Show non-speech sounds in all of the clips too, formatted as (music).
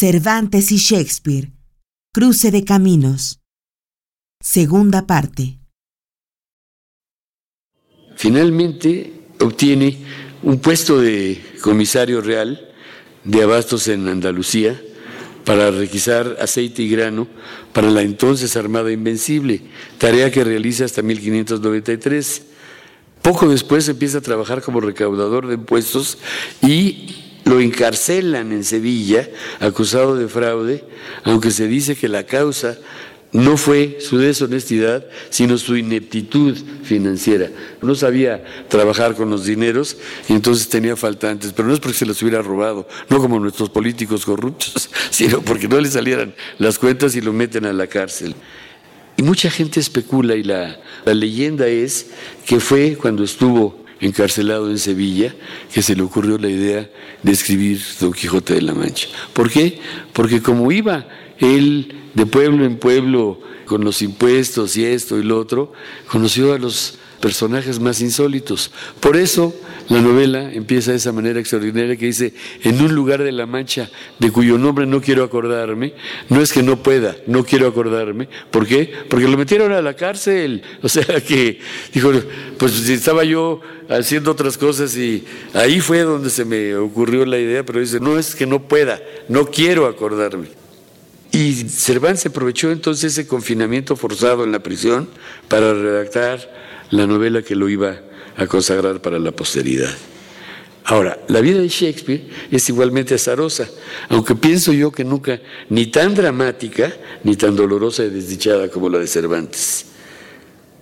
Cervantes y Shakespeare. Cruce de caminos. Segunda parte. Finalmente obtiene un puesto de comisario real de abastos en Andalucía para requisar aceite y grano para la entonces Armada Invencible, tarea que realiza hasta 1593. Poco después empieza a trabajar como recaudador de impuestos y lo encarcelan en Sevilla acusado de fraude, aunque se dice que la causa no fue su deshonestidad, sino su ineptitud financiera. No sabía trabajar con los dineros y entonces tenía faltantes, pero no es porque se los hubiera robado, no como nuestros políticos corruptos, (laughs) sino porque no le salieran las cuentas y lo meten a la cárcel. Y mucha gente especula y la, la leyenda es que fue cuando estuvo encarcelado en Sevilla que se le ocurrió la idea de escribir Don Quijote de la Mancha. ¿Por qué? Porque como iba él de pueblo en pueblo con los impuestos y esto y lo otro, conoció a los personajes más insólitos. Por eso la novela empieza de esa manera extraordinaria que dice, en un lugar de la Mancha de cuyo nombre no quiero acordarme, no es que no pueda, no quiero acordarme. ¿Por qué? Porque lo metieron a la cárcel. (laughs) O sea que dijo, pues estaba yo haciendo otras cosas y ahí fue donde se me ocurrió la idea, pero dice, no es que no pueda, no quiero acordarme. Y Cervantes aprovechó entonces ese confinamiento forzado en la prisión para redactar la novela que lo iba a consagrar para la posteridad. Ahora, la vida de Shakespeare es igualmente azarosa, aunque pienso yo que nunca ni tan dramática ni tan dolorosa y desdichada como la de Cervantes.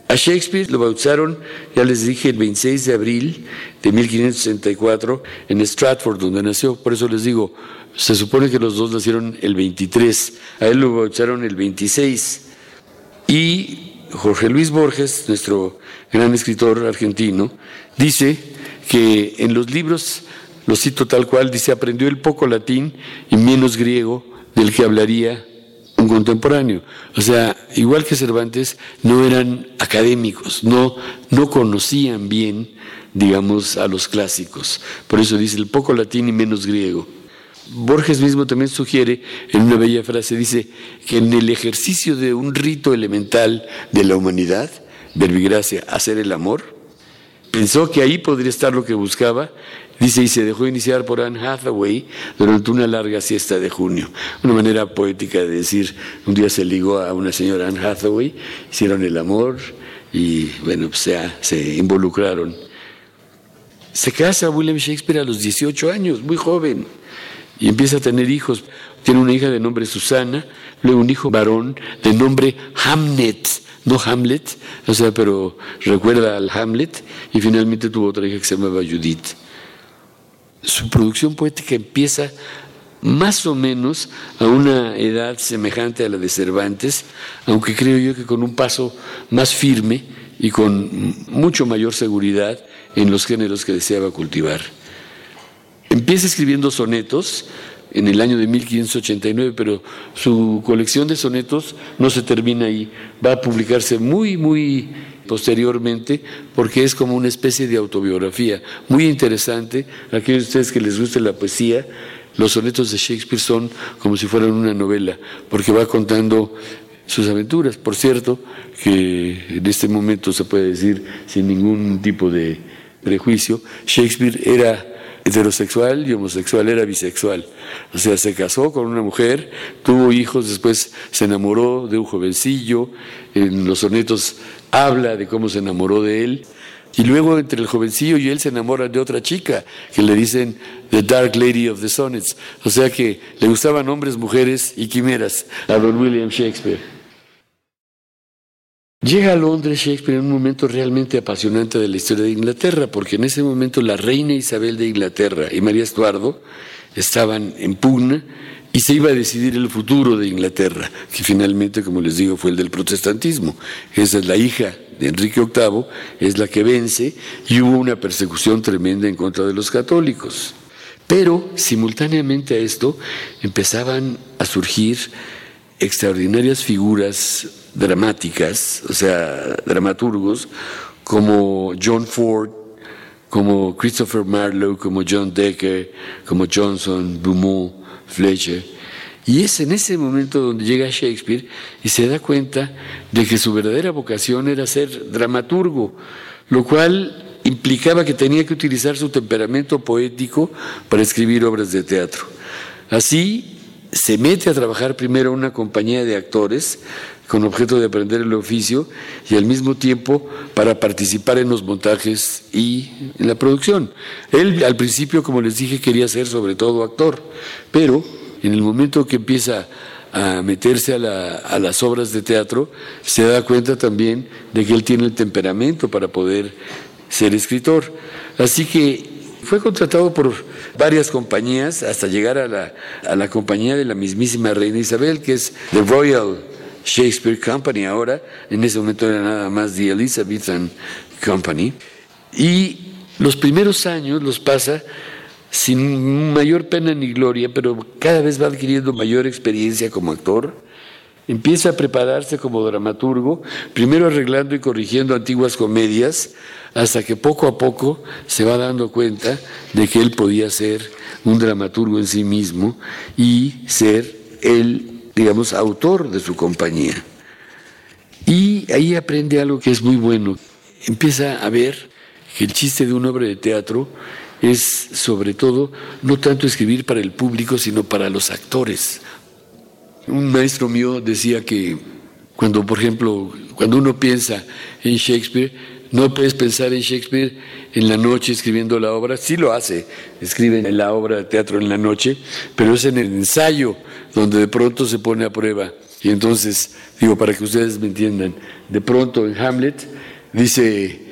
A Shakespeare lo bautizaron, ya les dije, el 26 de abril de 1564 en Stratford, donde nació. Por eso les digo, se supone que los dos nacieron el 23, a él lo bautizaron el 26. Y Jorge Luis Borges, nuestro gran escritor argentino, dice que en los libros, lo cito tal cual, dice, aprendió el poco latín y menos griego del que hablaría un contemporáneo. O sea, igual que Cervantes, no eran académicos, no, no conocían bien, digamos, a los clásicos. Por eso dice el poco latín y menos griego. Borges mismo también sugiere en una bella frase, dice que en el ejercicio de un rito elemental de la humanidad, verbigracia, hacer el amor, pensó que ahí podría estar lo que buscaba, dice, y se dejó iniciar por Anne Hathaway durante una larga siesta de junio. Una manera poética de decir, un día se ligó a una señora Anne Hathaway, hicieron el amor y bueno, pues se involucraron. Se casa William Shakespeare a los 18 años, muy joven y empieza a tener hijos. Tiene una hija de nombre Susana, luego un hijo varón de nombre Hamlet, no Hamlet, o sea, pero recuerda al Hamlet, y finalmente tuvo otra hija que se llamaba Judith. Su producción poética empieza más o menos a una edad semejante a la de Cervantes, aunque creo yo que con un paso más firme y con mucho mayor seguridad en los géneros que deseaba cultivar. Empieza escribiendo sonetos en el año de 1589, pero su colección de sonetos no se termina ahí, va a publicarse muy, muy posteriormente porque es como una especie de autobiografía muy interesante. Aquellos de ustedes que les guste la poesía, los sonetos de Shakespeare son como si fueran una novela, porque va contando sus aventuras. Por cierto, que en este momento se puede decir sin ningún tipo de prejuicio, Shakespeare era heterosexual y homosexual, era bisexual. O sea, se casó con una mujer, tuvo hijos, después se enamoró de un jovencillo, en los sonetos habla de cómo se enamoró de él. Y luego entre el jovencillo y él se enamoran de otra chica, que le dicen The Dark Lady of the Sonnets. O sea que le gustaban hombres, mujeres y quimeras a don William Shakespeare. Llega a Londres Shakespeare en un momento realmente apasionante de la historia de Inglaterra, porque en ese momento la reina Isabel de Inglaterra y María Estuardo estaban en pugna y se iba a decidir el futuro de Inglaterra, que finalmente, como les digo, fue el del protestantismo. Esa es la hija de Enrique VIII, es la que vence y hubo una persecución tremenda en contra de los católicos. Pero simultáneamente a esto empezaban a surgir extraordinarias figuras dramáticas, o sea, dramaturgos, como John Ford, como Christopher Marlowe, como John Decker, como Johnson, Beaumont, Fletcher. Y es en ese momento donde llega Shakespeare y se da cuenta de que su verdadera vocación era ser dramaturgo, lo cual implicaba que tenía que utilizar su temperamento poético para escribir obras de teatro. Así se mete a trabajar primero una compañía de actores con objeto de aprender el oficio y al mismo tiempo para participar en los montajes y en la producción. Él al principio, como les dije, quería ser sobre todo actor, pero en el momento que empieza a meterse a, las obras de teatro, se da cuenta también de que él tiene el temperamento para poder ser escritor. Así que fue contratado por varias compañías hasta llegar a la, a la compañía de la mismísima reina Isabel, que es The Royal Shakespeare Company ahora, en ese momento era nada más The Elizabethan Company, y los primeros años los pasa sin mayor pena ni gloria, pero cada vez va adquiriendo mayor experiencia como actor. Empieza a prepararse como dramaturgo, primero arreglando y corrigiendo antiguas comedias, hasta que poco a poco se va dando cuenta de que él podía ser un dramaturgo en sí mismo y ser el, digamos, autor de su compañía. Y ahí aprende algo que es muy bueno. Empieza a ver que el chiste de una obra de teatro es sobre todo no tanto escribir para el público, sino para los actores. Un maestro mío decía que cuando, por ejemplo, cuando uno piensa en Shakespeare, no puedes pensar en Shakespeare en la noche escribiendo la obra, sí lo hace, escribe en la obra de teatro en la noche, pero es en el ensayo donde de pronto se pone a prueba. Y entonces, digo, para que ustedes me entiendan, de pronto en Hamlet dice,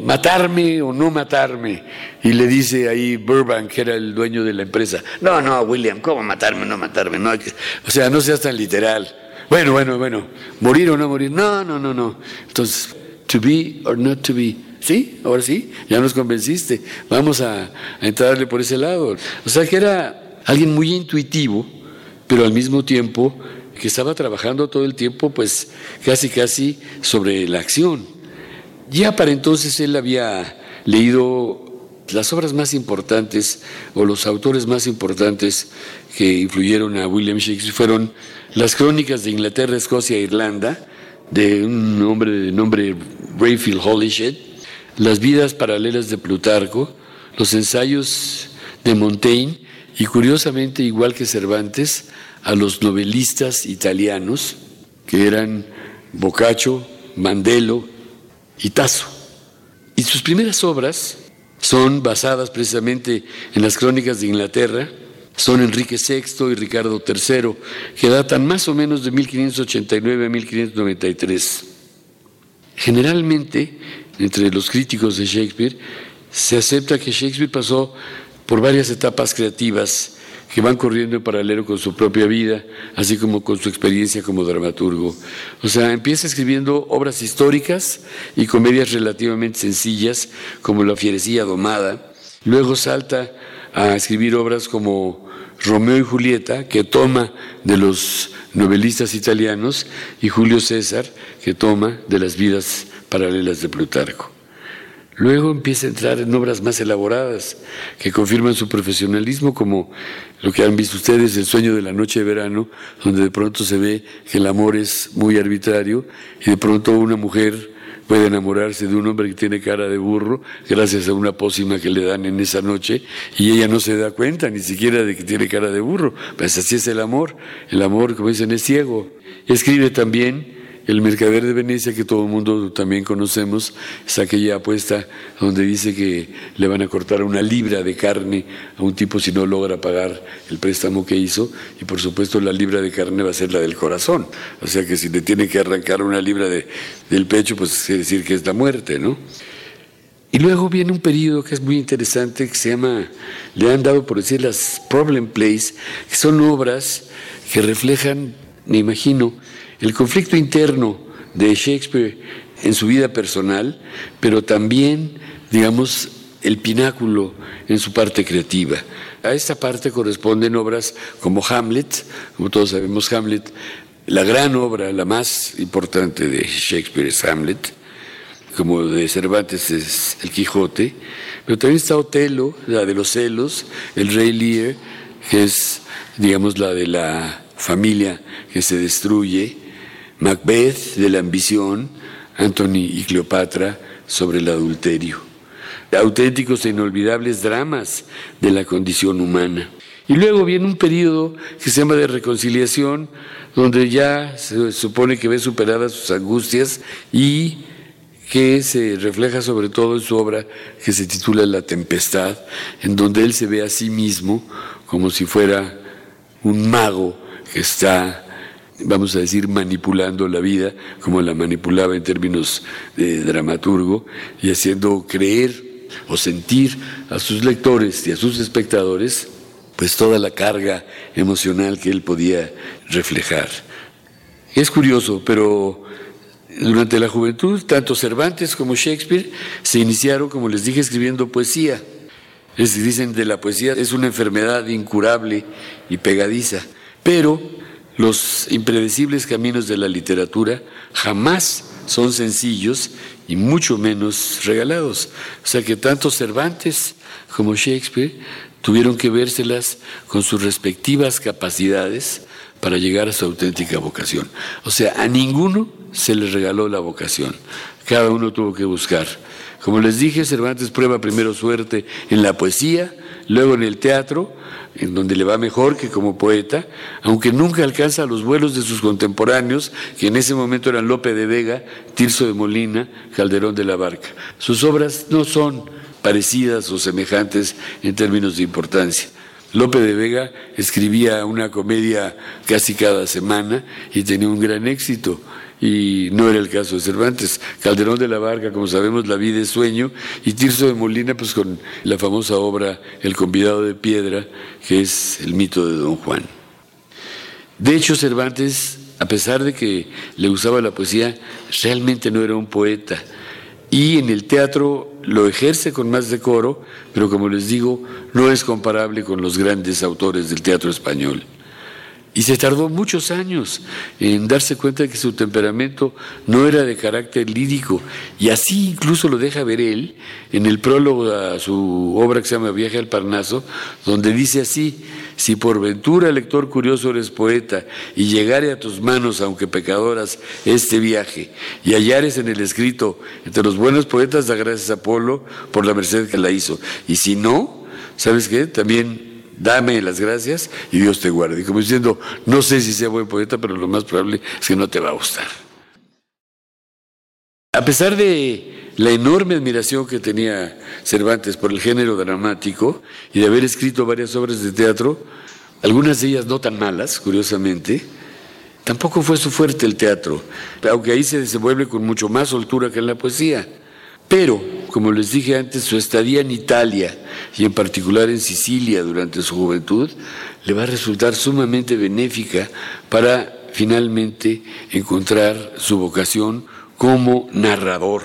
matarme o no matarme. Y le dice ahí Burbank, que era el dueño de la empresa, no, no, William, ¿cómo matarme o no matarme? No O sea, no seas tan literal. Bueno, bueno, bueno, morir o no morir. No, no, no, no. Entonces, to be or not to be. Sí, ahora sí, ya nos convenciste. Vamos a, a entrarle por ese lado. O sea que era alguien muy intuitivo, pero al mismo tiempo que estaba trabajando todo el tiempo, pues casi, casi sobre la acción. Ya para entonces él había leído las obras más importantes o los autores más importantes que influyeron a William Shakespeare fueron las crónicas de Inglaterra, Escocia e Irlanda, de un hombre de nombre Rayfield Holyshedh, las vidas paralelas de Plutarco, los ensayos de Montaigne y curiosamente, igual que Cervantes, a los novelistas italianos que eran Boccaccio, Mandello, y Tasso. Y sus primeras obras son basadas precisamente en las crónicas de Inglaterra, son Enrique VI y Ricardo III, que datan más o menos de 1589 a 1593. Generalmente, entre los críticos de Shakespeare, se acepta que Shakespeare pasó por varias etapas creativas que van corriendo en paralelo con su propia vida, así como con su experiencia como dramaturgo. O sea, empieza escribiendo obras históricas y comedias relativamente sencillas, como La fierecilla domada. Luego salta a escribir obras como Romeo y Julieta, que toma de los novelistas italianos, y Julio César, que toma de las vidas paralelas de Plutarco. Luego empieza a entrar en obras más elaboradas que confirman su profesionalismo, como lo que han visto ustedes, El sueño de la noche de verano, donde de pronto se ve que el amor es muy arbitrario y de pronto una mujer puede enamorarse de un hombre que tiene cara de burro gracias a una pócima que le dan en esa noche y ella no se da cuenta ni siquiera de que tiene cara de burro. Pues así es el amor. El amor, como dicen, es ciego. Escribe también el mercader de Venecia, que todo el mundo también conocemos, es aquella apuesta donde dice que le van a cortar una libra de carne a un tipo si no logra pagar el préstamo que hizo, y por supuesto la libra de carne va a ser la del corazón. O sea que si le tiene que arrancar una libra de, del pecho, pues quiere decir que es la muerte, ¿no? Y luego viene un periodo que es muy interesante, que se llama, le han dado por decir las problem plays, que son obras que reflejan, me imagino, el conflicto interno de Shakespeare en su vida personal, pero también, digamos, el pináculo en su parte creativa. A esta parte corresponden obras como Hamlet, como todos sabemos Hamlet, la gran obra, la más importante de Shakespeare es Hamlet, como de Cervantes es El Quijote, pero también está Otelo, la de los celos, El Rey Lear, que es, digamos, la de la familia que se destruye, Macbeth de la ambición, Anthony y Cleopatra sobre el adulterio. Auténticos e inolvidables dramas de la condición humana. Y luego viene un periodo que se llama de reconciliación, donde ya se supone que ve superadas sus angustias y que se refleja sobre todo en su obra que se titula La Tempestad, en donde él se ve a sí mismo como si fuera un mago que está, vamos a decir, manipulando la vida, como la manipulaba en términos de dramaturgo, y haciendo creer o sentir a sus lectores y a sus espectadores pues toda la carga emocional que él podía reflejar. Es curioso, pero durante la juventud, tanto Cervantes como Shakespeare se iniciaron, como les dije, escribiendo poesía. Les dicen de la poesía es una enfermedad incurable y pegadiza, pero los impredecibles caminos de la literatura jamás son sencillos y mucho menos regalados. O sea que tanto Cervantes como Shakespeare tuvieron que vérselas con sus respectivas capacidades para llegar a su auténtica vocación. O sea, a ninguno se le regaló la vocación, cada uno tuvo que buscar. Como les dije, Cervantes prueba primero suerte en la poesía, luego en el teatro, en donde le va mejor que como poeta, aunque nunca alcanza los vuelos de sus contemporáneos, que en ese momento eran Lope de Vega, Tirso de Molina, Calderón de la Barca. Sus obras no son parecidas o semejantes en términos de importancia. Lope de Vega escribía una comedia casi cada semana y tenía un gran éxito y no era el caso de Cervantes. Calderón de la Barca, como sabemos, La vida es sueño, y Tirso de Molina, pues con la famosa obra El convidado de piedra, que es el mito de Don Juan. De hecho, Cervantes, a pesar de que le usaba la poesía, realmente no era un poeta. Y en el teatro lo ejerce con más decoro, pero como les digo, no es comparable con los grandes autores del teatro español. Y se tardó muchos años en darse cuenta de que su temperamento no era de carácter lírico. Y así incluso lo deja ver él en el prólogo a su obra que se llama Viaje al Parnaso, donde dice así, si por ventura, lector curioso, eres poeta y llegare a tus manos, aunque pecadoras, este viaje, y hallares en el escrito, entre los buenos poetas da gracias a Apolo por la merced que la hizo. Y si no, ¿sabes qué? También dame las gracias y Dios te guarde. Como diciendo, no sé si sea buen poeta, pero lo más probable es que no te va a gustar. A pesar de la enorme admiración que tenía Cervantes por el género dramático y de haber escrito varias obras de teatro, algunas de ellas no tan malas, curiosamente, tampoco fue su fuerte el teatro, aunque ahí se desenvuelve con mucho más soltura que en la poesía. Pero, como les dije antes, su estadía en Italia y en particular en Sicilia durante su juventud le va a resultar sumamente benéfica para finalmente encontrar su vocación como narrador.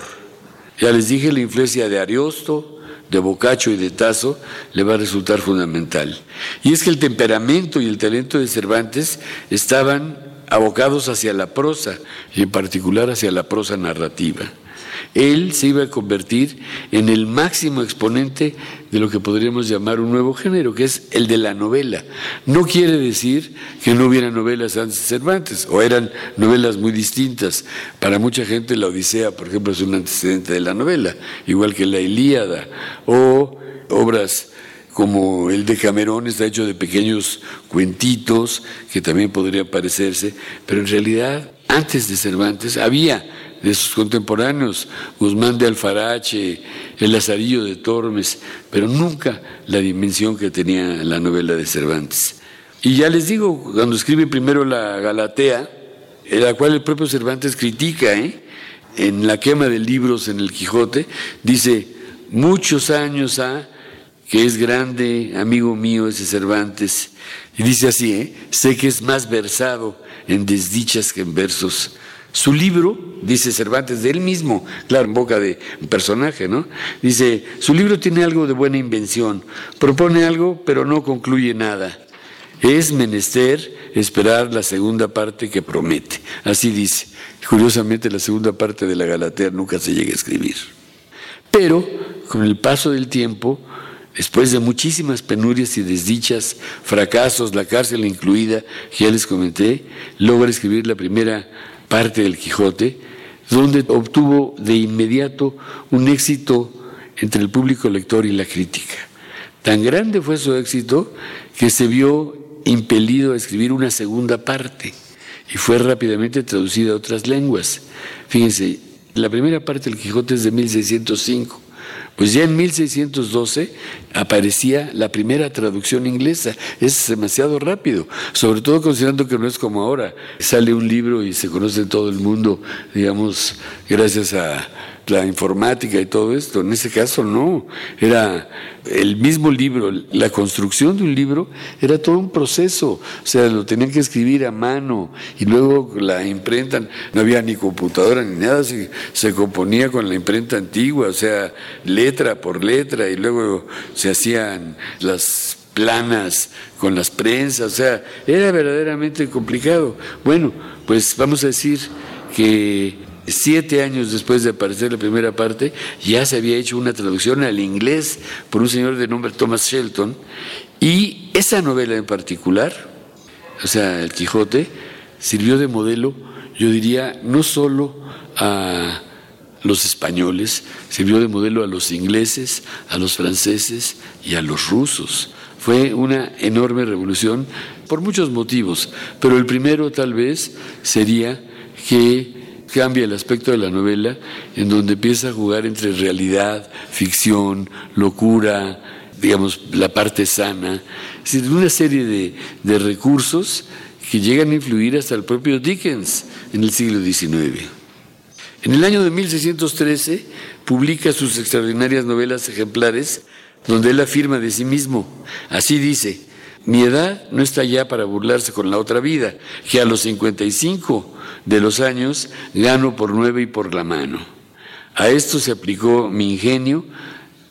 Ya les dije, la influencia de Ariosto, de Boccaccio y de Tasso le va a resultar fundamental. Y es que el temperamento y el talento de Cervantes estaban abocados hacia la prosa y en particular hacia la prosa narrativa él se iba a convertir en el máximo exponente de lo que podríamos llamar un nuevo género, que es el de la novela. No quiere decir que no hubiera novelas antes de Cervantes, o eran novelas muy distintas. Para mucha gente la Odisea, por ejemplo, es un antecedente de la novela, igual que la Ilíada, o obras como el de Camerón está hecho de pequeños cuentitos que también podrían parecerse, pero en realidad antes de Cervantes había de sus contemporáneos, Guzmán de Alfarache, el Lazarillo de Tormes, pero nunca la dimensión que tenía la novela de Cervantes. Y ya les digo, cuando escribe primero la Galatea, en la cual el propio Cervantes critica, ¿eh? en la quema de libros en el Quijote, dice, muchos años ha que es grande, amigo mío ese Cervantes, y dice así, ¿eh? sé que es más versado en desdichas que en versos. Su libro, dice Cervantes, de él mismo, claro, en boca de personaje, ¿no? Dice, su libro tiene algo de buena invención, propone algo, pero no concluye nada. Es menester esperar la segunda parte que promete. Así dice. Curiosamente, la segunda parte de la Galatea nunca se llega a escribir. Pero, con el paso del tiempo, después de muchísimas penurias y desdichas, fracasos, la cárcel incluida, que ya les comenté, logra escribir la primera parte del Quijote, donde obtuvo de inmediato un éxito entre el público lector y la crítica. Tan grande fue su éxito que se vio impelido a escribir una segunda parte y fue rápidamente traducida a otras lenguas. Fíjense, la primera parte del Quijote es de 1605 pues ya en 1612 aparecía la primera traducción inglesa. Es demasiado rápido, sobre todo considerando que no es como ahora. Sale un libro y se conoce en todo el mundo, digamos, gracias a la informática y todo esto. En ese caso no, era el mismo libro, la construcción de un libro era todo un proceso, o sea, lo tenían que escribir a mano y luego la imprenta, no había ni computadora ni nada, se, se componía con la imprenta antigua, o sea, letra por letra y luego se hacían las planas con las prensas, o sea, era verdaderamente complicado. Bueno, pues vamos a decir que siete años después de aparecer la primera parte, ya se había hecho una traducción al inglés por un señor de nombre Thomas Shelton, y esa novela en particular, o sea, El Quijote, sirvió de modelo, yo diría, no solo a los españoles, sirvió de modelo a los ingleses, a los franceses y a los rusos. Fue una enorme revolución por muchos motivos, pero el primero tal vez sería que cambia el aspecto de la novela, en donde empieza a jugar entre realidad, ficción, locura, digamos, la parte sana, es decir, una serie de, de recursos que llegan a influir hasta el propio Dickens en el siglo XIX. En el año de 1613 publica sus extraordinarias novelas ejemplares, donde él afirma de sí mismo, así dice, mi edad no está ya para burlarse con la otra vida, que a los 55 de los años gano por nueve y por la mano. A esto se aplicó mi ingenio,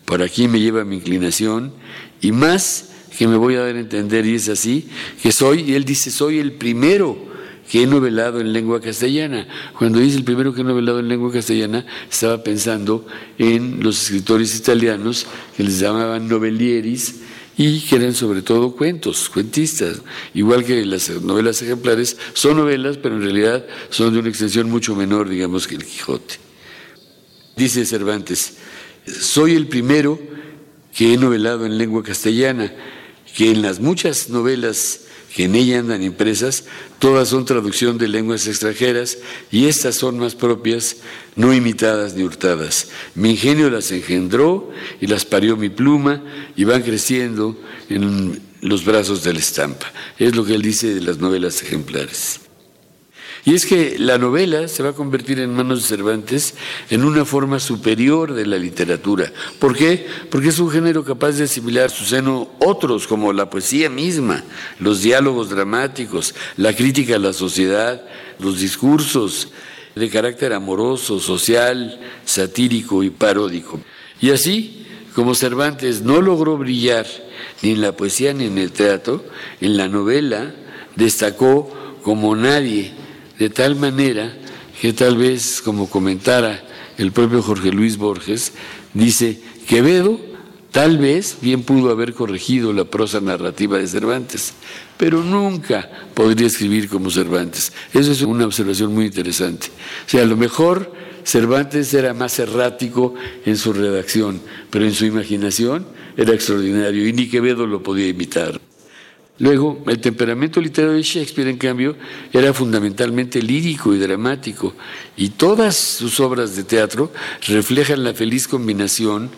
por aquí me lleva mi inclinación, y más que me voy a dar a entender, y es así, que soy, y él dice, soy el primero que he novelado en lengua castellana. Cuando dice el primero que he novelado en lengua castellana, estaba pensando en los escritores italianos que les llamaban novelieris, y que eran sobre todo cuentos, cuentistas, igual que las novelas ejemplares, son novelas, pero en realidad son de una extensión mucho menor, digamos, que el Quijote. Dice Cervantes, soy el primero que he novelado en lengua castellana, que en las muchas novelas que en ella andan impresas, todas son traducción de lenguas extranjeras y estas son más propias, no imitadas ni hurtadas. Mi ingenio las engendró y las parió mi pluma y van creciendo en los brazos de la estampa. Es lo que él dice de las novelas ejemplares. Y es que la novela se va a convertir en manos de Cervantes en una forma superior de la literatura. ¿Por qué? Porque es un género capaz de asimilar su seno otros, como la poesía misma, los diálogos dramáticos, la crítica a la sociedad, los discursos de carácter amoroso, social, satírico y paródico. Y así, como Cervantes no logró brillar ni en la poesía ni en el teatro, en la novela destacó como nadie de tal manera que tal vez, como comentara el propio Jorge Luis Borges, dice, Quevedo tal vez bien pudo haber corregido la prosa narrativa de Cervantes, pero nunca podría escribir como Cervantes. Eso es una observación muy interesante. O sea, a lo mejor Cervantes era más errático en su redacción, pero en su imaginación era extraordinario y ni Quevedo lo podía imitar. Luego, el temperamento literario de Shakespeare, en cambio, era fundamentalmente lírico y dramático, y todas sus obras de teatro reflejan la feliz combinación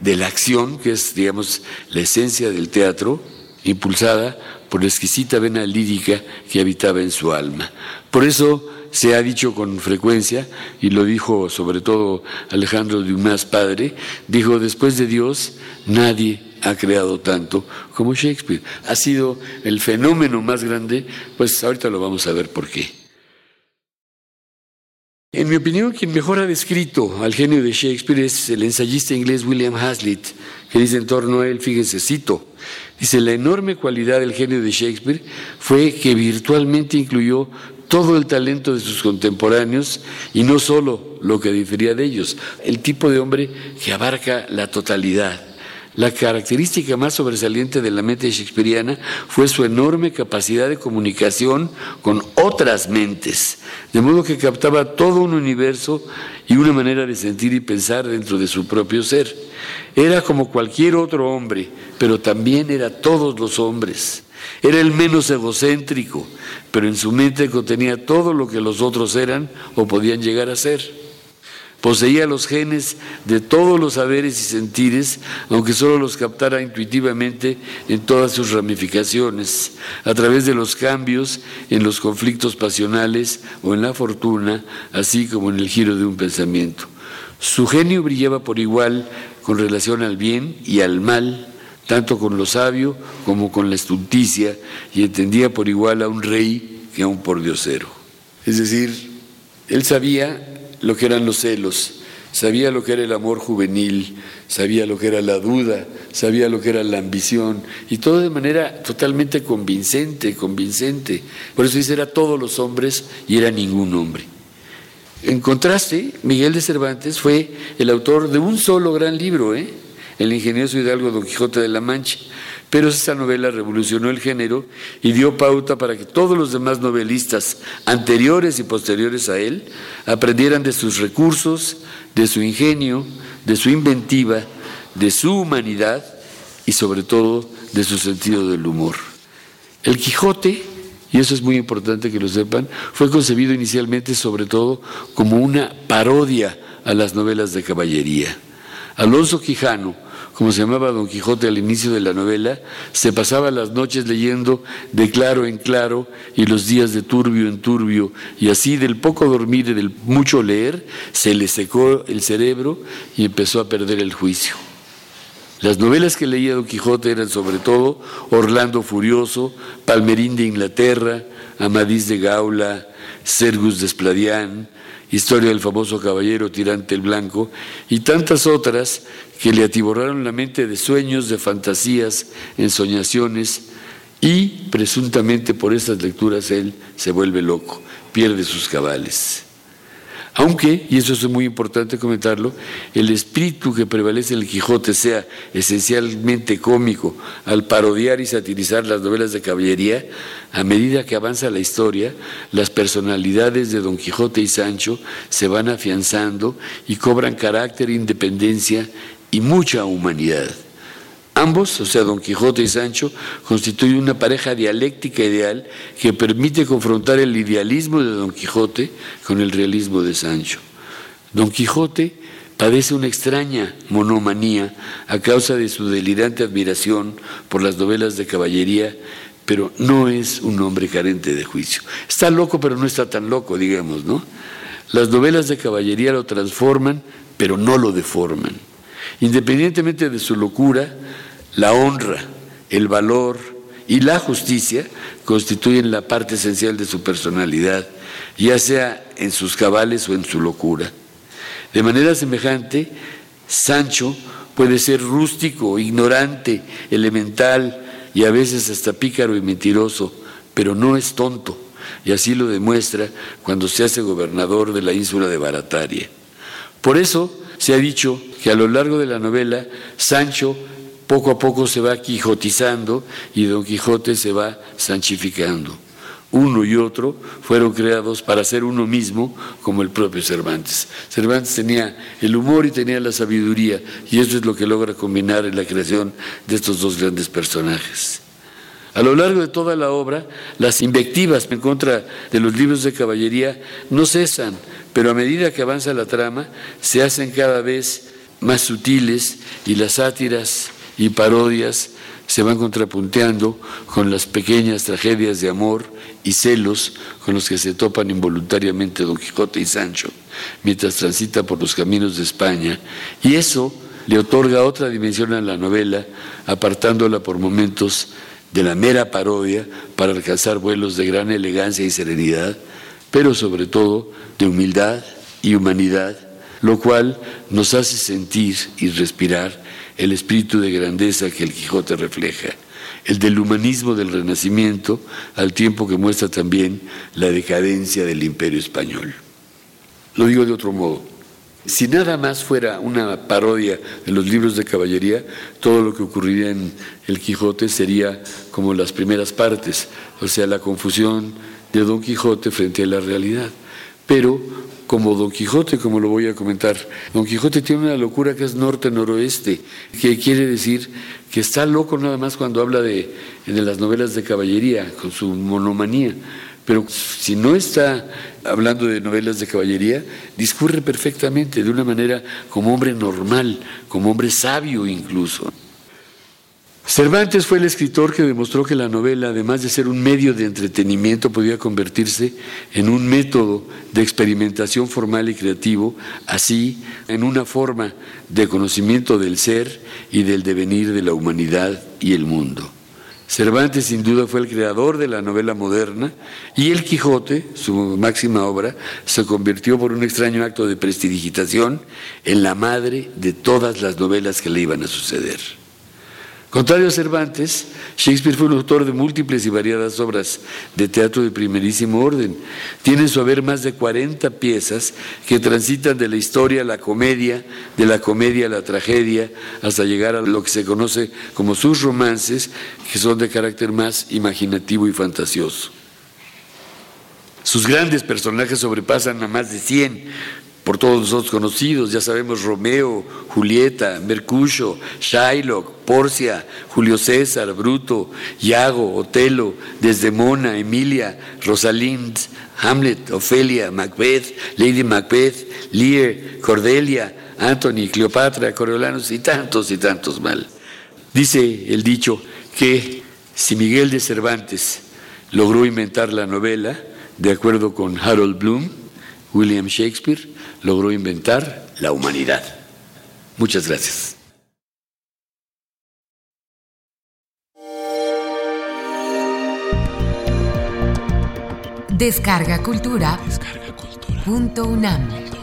de la acción, que es, digamos, la esencia del teatro, impulsada por la exquisita vena lírica que habitaba en su alma. Por eso se ha dicho con frecuencia, y lo dijo sobre todo Alejandro Dumas padre, dijo, después de Dios, nadie ha creado tanto como Shakespeare. Ha sido el fenómeno más grande, pues ahorita lo vamos a ver por qué. En mi opinión, quien mejor ha descrito al genio de Shakespeare es el ensayista inglés William Hazlitt, que dice en torno a él, fíjense, cito, dice, la enorme cualidad del genio de Shakespeare fue que virtualmente incluyó todo el talento de sus contemporáneos y no solo lo que difería de ellos, el tipo de hombre que abarca la totalidad la característica más sobresaliente de la mente shakespeariana fue su enorme capacidad de comunicación con otras mentes, de modo que captaba todo un universo y una manera de sentir y pensar dentro de su propio ser. Era como cualquier otro hombre, pero también era todos los hombres. Era el menos egocéntrico, pero en su mente contenía todo lo que los otros eran o podían llegar a ser. Poseía los genes de todos los saberes y sentires, aunque solo los captara intuitivamente en todas sus ramificaciones, a través de los cambios en los conflictos pasionales o en la fortuna, así como en el giro de un pensamiento. Su genio brillaba por igual con relación al bien y al mal, tanto con lo sabio como con la estulticia, y entendía por igual a un rey que a un pordiosero. Es decir, él sabía lo que eran los celos, sabía lo que era el amor juvenil, sabía lo que era la duda, sabía lo que era la ambición, y todo de manera totalmente convincente, convincente. Por eso dice, era todos los hombres y era ningún hombre. En contraste, Miguel de Cervantes fue el autor de un solo gran libro, ¿eh? El ingenioso hidalgo Don Quijote de la Mancha, pero esta novela revolucionó el género y dio pauta para que todos los demás novelistas anteriores y posteriores a él aprendieran de sus recursos, de su ingenio, de su inventiva, de su humanidad y sobre todo de su sentido del humor. El Quijote, y eso es muy importante que lo sepan, fue concebido inicialmente sobre todo como una parodia a las novelas de caballería. Alonso Quijano, como se llamaba Don Quijote al inicio de la novela, se pasaba las noches leyendo de claro en claro y los días de turbio en turbio, y así del poco dormir y del mucho leer, se le secó el cerebro y empezó a perder el juicio. Las novelas que leía Don Quijote eran sobre todo Orlando Furioso, Palmerín de Inglaterra, Amadís de Gaula, Sergus de Historia del famoso caballero tirante el blanco y tantas otras que le atiborraron la mente de sueños, de fantasías, ensoñaciones y presuntamente por esas lecturas él se vuelve loco, pierde sus cabales. Aunque, y eso es muy importante comentarlo, el espíritu que prevalece en el Quijote sea esencialmente cómico al parodiar y satirizar las novelas de caballería, a medida que avanza la historia, las personalidades de Don Quijote y Sancho se van afianzando y cobran carácter, independencia y mucha humanidad. Ambos, o sea, Don Quijote y Sancho, constituyen una pareja dialéctica ideal que permite confrontar el idealismo de Don Quijote con el realismo de Sancho. Don Quijote padece una extraña monomanía a causa de su delirante admiración por las novelas de caballería, pero no es un hombre carente de juicio. Está loco, pero no está tan loco, digamos, ¿no? Las novelas de caballería lo transforman, pero no lo deforman. Independientemente de su locura, la honra, el valor y la justicia constituyen la parte esencial de su personalidad, ya sea en sus cabales o en su locura. De manera semejante, Sancho puede ser rústico, ignorante, elemental y a veces hasta pícaro y mentiroso, pero no es tonto, y así lo demuestra cuando se hace gobernador de la ínsula de Barataria. Por eso se ha dicho que a lo largo de la novela Sancho poco a poco se va quijotizando y Don Quijote se va sanchificando. Uno y otro fueron creados para ser uno mismo, como el propio Cervantes. Cervantes tenía el humor y tenía la sabiduría, y eso es lo que logra combinar en la creación de estos dos grandes personajes. A lo largo de toda la obra, las invectivas en contra de los libros de caballería no cesan, pero a medida que avanza la trama, se hacen cada vez más sutiles y las sátiras y parodias se van contrapunteando con las pequeñas tragedias de amor y celos con los que se topan involuntariamente Don Quijote y Sancho mientras transita por los caminos de España, y eso le otorga otra dimensión a la novela, apartándola por momentos de la mera parodia para alcanzar vuelos de gran elegancia y serenidad, pero sobre todo de humildad y humanidad, lo cual nos hace sentir y respirar el espíritu de grandeza que el Quijote refleja, el del humanismo del Renacimiento, al tiempo que muestra también la decadencia del imperio español. Lo digo de otro modo. Si nada más fuera una parodia de los libros de caballería, todo lo que ocurriría en El Quijote sería como las primeras partes, o sea, la confusión de Don Quijote frente a la realidad. Pero como Don Quijote, como lo voy a comentar. Don Quijote tiene una locura que es norte-noroeste, que quiere decir que está loco nada más cuando habla de, de las novelas de caballería, con su monomanía. Pero si no está hablando de novelas de caballería, discurre perfectamente, de una manera como hombre normal, como hombre sabio incluso. Cervantes fue el escritor que demostró que la novela, además de ser un medio de entretenimiento, podía convertirse en un método de experimentación formal y creativo, así en una forma de conocimiento del ser y del devenir de la humanidad y el mundo. Cervantes sin duda fue el creador de la novela moderna y El Quijote, su máxima obra, se convirtió por un extraño acto de prestidigitación en la madre de todas las novelas que le iban a suceder. Contrario a Cervantes, Shakespeare fue un autor de múltiples y variadas obras de teatro de primerísimo orden. Tiene en su haber más de 40 piezas que transitan de la historia a la comedia, de la comedia a la tragedia, hasta llegar a lo que se conoce como sus romances, que son de carácter más imaginativo y fantasioso. Sus grandes personajes sobrepasan a más de 100, por todos nosotros conocidos, ya sabemos Romeo, Julieta, Mercucio, Shylock, Porcia, Julio César, Bruto, Iago, Otelo, Desdemona, Emilia, Rosalind, Hamlet, Ofelia, Macbeth, Lady Macbeth, Lear, Cordelia, Anthony, Cleopatra, Coriolanus y tantos y tantos mal. Dice el dicho que si Miguel de Cervantes logró inventar la novela, de acuerdo con Harold Bloom, William Shakespeare logró inventar la humanidad. Muchas gracias. Descarga Cultura. Descarga cultura. Punto UNAM.